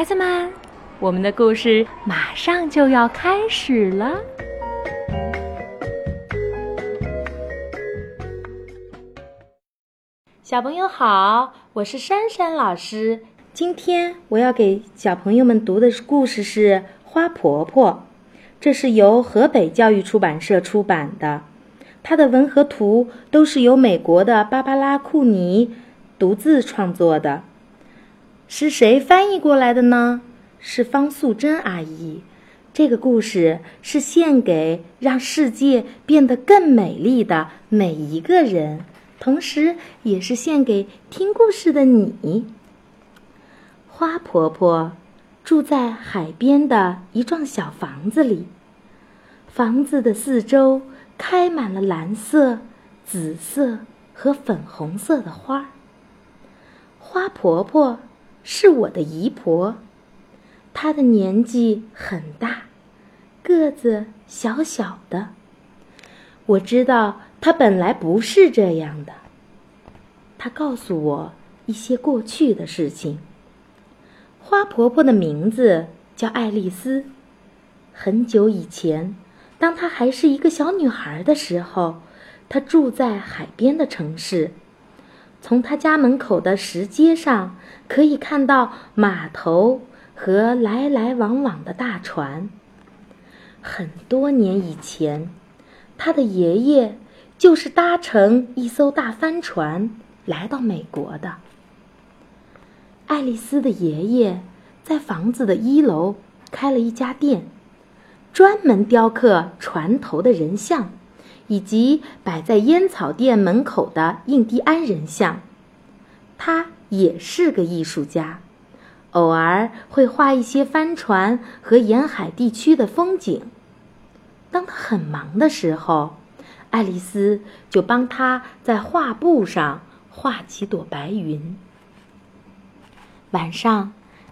孩子们，我们的故事马上就要开始了。小朋友好，我是珊珊老师。今天我要给小朋友们读的故事是《花婆婆》，这是由河北教育出版社出版的。它的文和图都是由美国的芭芭拉·库尼独自创作的。是谁翻译过来的呢？是方素珍阿姨。这个故事是献给让世界变得更美丽的每一个人。同时，也是献给听故事的你。花婆婆住在海边的一幢小房子里，房子的四周开满了蓝色、紫色和粉红色的花。花婆婆是我的姨婆，她的年纪很大，个子小小的。我知道。她本来不是这样的。她告诉我一些过去的事情。花婆婆的名字叫爱丽丝。很久以前，当她还是一个小女孩的时候，她住在海边的城市。从他家门口的石阶上，可以看到码头和来来往往的大船。很多年以前，他的爷爷。就是搭乘一艘大帆船来到美国的。爱丽丝的爷爷在房子的一楼开了一家店，专门雕刻船头的人像，以及摆在烟草店门口的印第安人像。他也是个艺术家，偶尔会画一些帆船和沿海地区的风景。当他很忙的时候。爱丽丝就帮他在画布上画几朵白云。晚上，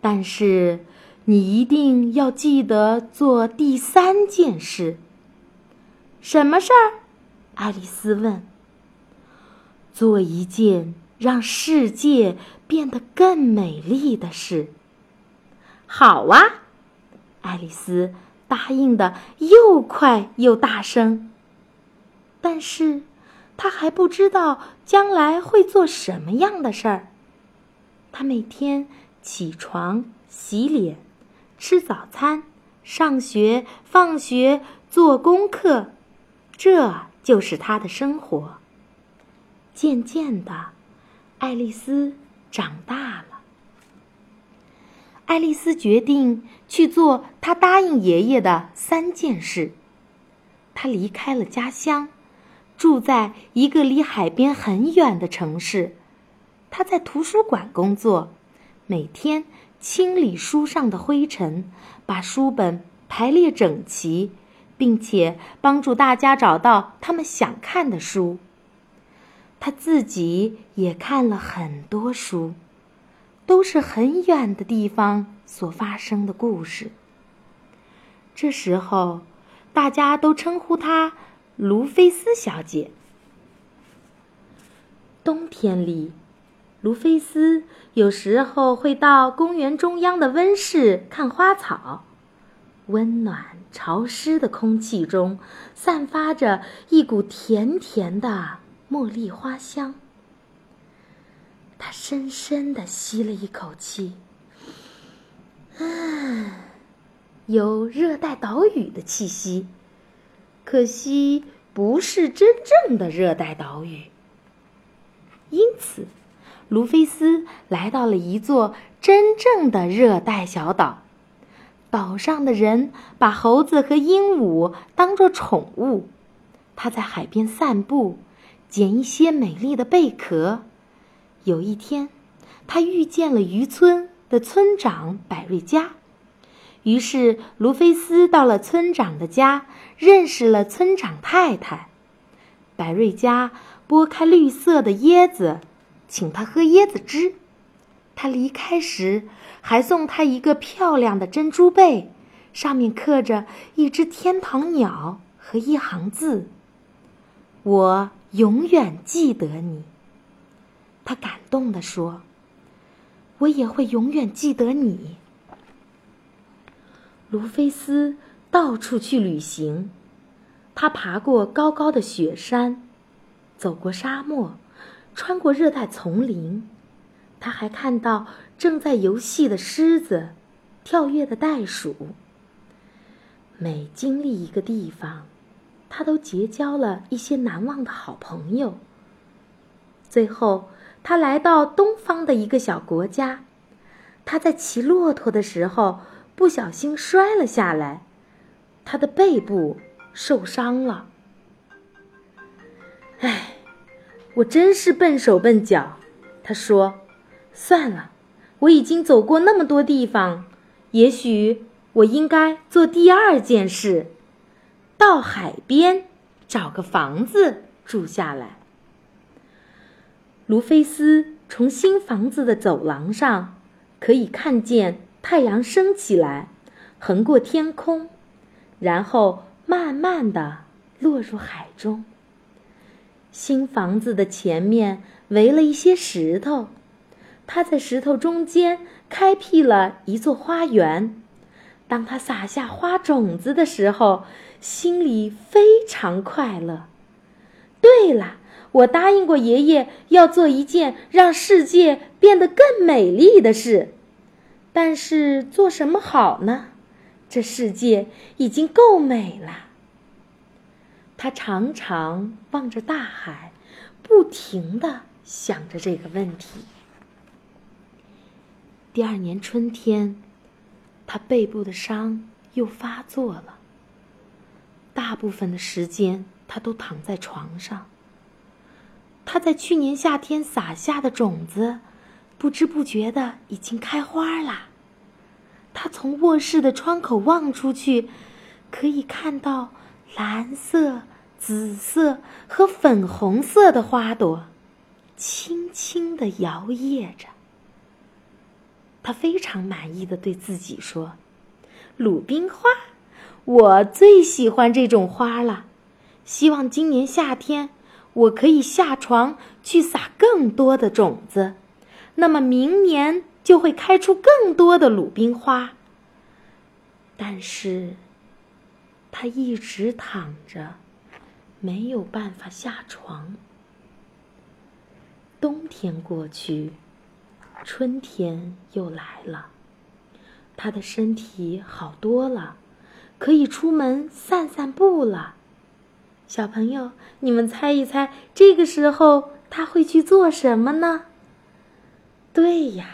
但是你一定要记得做第三件事。什么事儿？爱丽丝问。做一件让世界变得更美丽的事。好啊，爱丽丝。答应的又快又大声，但是，她还不知道将来会做什么样的事儿。她每天起床、洗脸、吃早餐、上学、放学、做功课，这就是他的生活。渐渐的，爱丽丝长大了。爱丽丝决定去做她答应爷爷的三件事。她离开了家乡，住在一个离海边很远的城市。她在图书馆工作，每天清理书上的灰尘，把书本排列整齐，并且帮助大家找到他们想看的书。她自己也看了很多书。都是很远的地方所发生的故事。这时候，大家都称呼她卢菲斯小姐。冬天里，卢菲斯有时候会到公园中央的温室看花草。温暖潮湿的空气中，散发着一股甜甜的茉莉花香。他深深的吸了一口气，啊，有热带岛屿的气息，可惜不是真正的热带岛屿。卢菲斯来到了一座真正的热带小岛。岛上的人把猴子和鹦鹉当作宠物。他在海边散步，捡一些美丽的贝壳。有一天，他遇见了渔村的村长百瑞佳。于是，卢菲斯到了村长的家，认识了村长太太。百瑞佳剥开绿色的椰子，请他喝椰子汁。他离开时，还送他一个漂亮的珍珠贝，上面刻着一只天堂鸟和一行字：“我永远记得你。”他感动地说：“我也会永远记得你。”卢菲斯到处去旅行，他爬过高高的雪山，走过沙漠，穿过热带丛林。他还看到正在游戏的狮子，跳跃的袋鼠。每经历一个地方，他都结交了一些难忘的好朋友。最后，他来到东方的一个小国家，他在骑骆驼的时候。不小心摔了下来，他的背部受伤了。唉，我真是笨手笨脚。他说：“算了，我已经走过那么多地方，也许我应该做第二件事，到海边找个房子住下来。”卢菲斯从新房子的走廊上可以看见。太阳升起来，横过天空，然后慢慢的落入海中。新房子的前面围了一些石头，他在石头中间开辟了一座花园。当他撒下花种子的时候，心里非常快乐。对了，我答应过爷爷要做一件让世界变得更美丽的事。但是做什么好呢？这世界已经够美了。他常常望着大海，不停的想着这个问题。第二年春天，他背部的伤又发作了。大部分的时间，他都躺在床上。他在去年夏天撒下的种子。不知不觉的已经开花了。他从卧室的窗口望出去，可以看到蓝色、紫色和粉红色的花朵，轻轻的摇曳着。他非常满意的对自己说：“鲁冰花，我最喜欢这种花了。希望今年夏天我可以下床去撒更多的种子。”那么明年就会开出更多的鲁冰花。但是，他一直躺着，没有办法下床。冬天过去，春天又来了，他的身体好多了，可以出门散散步了。小朋友，你们猜一猜，这个时候他会去做什么呢？对呀，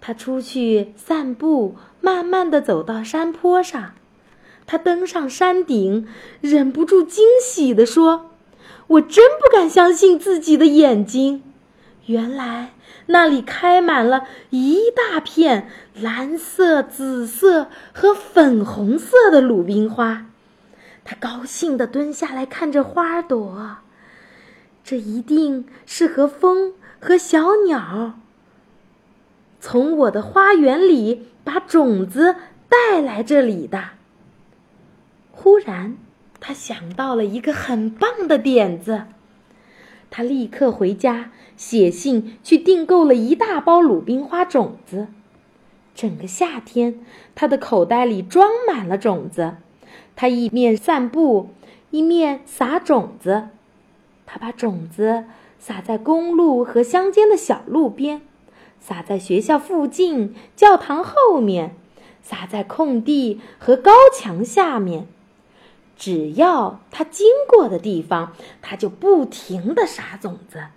他出去散步，慢慢的走到山坡上。他登上山顶，忍不住惊喜的说：“我真不敢相信自己的眼睛！原来那里开满了一大片蓝色、紫色和粉红色的鲁冰花。”他高兴的蹲下来看着花朵，这一定是和风和小鸟。从我的花园里把种子带来这里的。忽然，他想到了一个很棒的点子，他立刻回家写信去订购了一大包鲁冰花种子。整个夏天，他的口袋里装满了种子。他一面散步，一面撒种子。他把种子撒在公路和乡间的小路边。撒在学校附近、教堂后面，撒在空地和高墙下面。只要它经过的地方，它就不停的撒种子，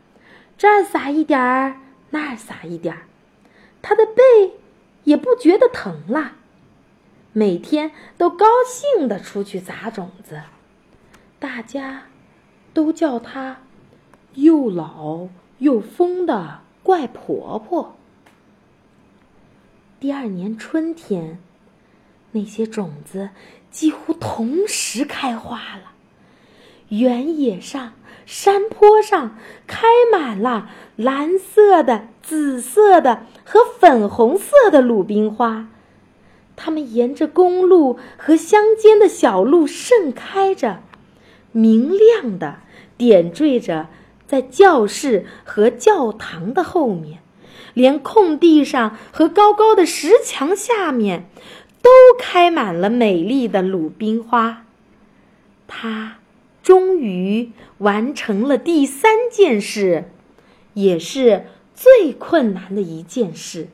这儿撒一点儿，那儿撒一点儿。它的背也不觉得疼了，每天都高兴的出去撒种子。大家都叫它又老又疯的。怪婆婆。第二年春天，那些种子几乎同时开花了。原野上、山坡上开满了蓝色的、紫色的和粉红色的鲁冰花，它们沿着公路和乡间的小路盛开着，明亮的点缀着在教室和教堂的后面，连空地上和高高的石墙下面，都开满了美丽的鲁冰花。它。终于完成了第三件事，也是最困难的一件事。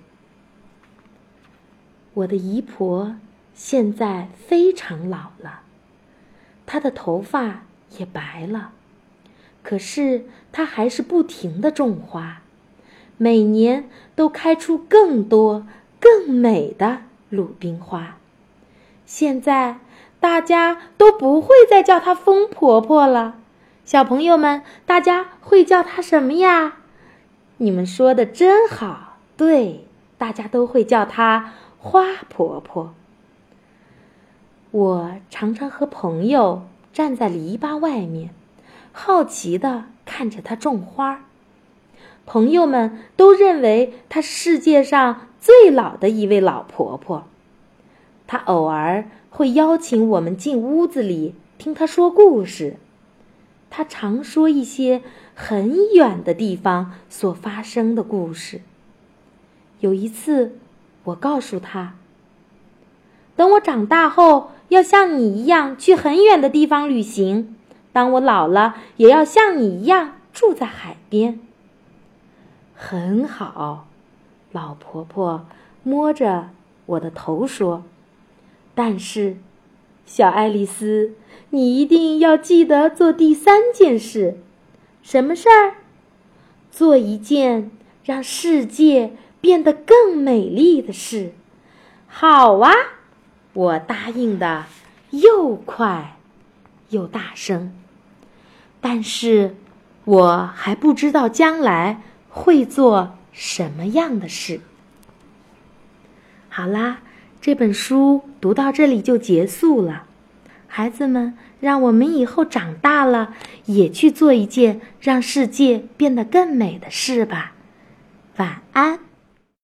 我的姨婆现在非常老了，她的头发也白了，可是她还是不停的种花，每年都开出更多、更美的鲁冰花。现在。大家都不会再叫她疯婆婆了，小朋友们，大家会叫她什么呀？你们说的真好，对，大家都会叫她花婆婆。我常常和朋友站在篱笆外面，好奇的看着她种花。朋友们都认为她世界上最老的一位老婆婆。她偶尔。会邀请我们进屋子里听她说故事。她常说一些很远的地方所发生的故事。有一次，我告诉他：“等我长大后，要像你一样去很远的地方旅行；当我老了，也要像你一样住在海边。”很好，老婆婆摸着我的头说。但是，小爱丽丝，你一定要记得做第三件事，什么事儿？做一件让世界变得更美丽的事。好啊，我答应的又快又大声。但是，我还不知道将来会做什么样的事。好啦。这本书读到这里就结束了，孩子们，让我们以后长大了也去做一件让世界变得更美的事吧。晚安。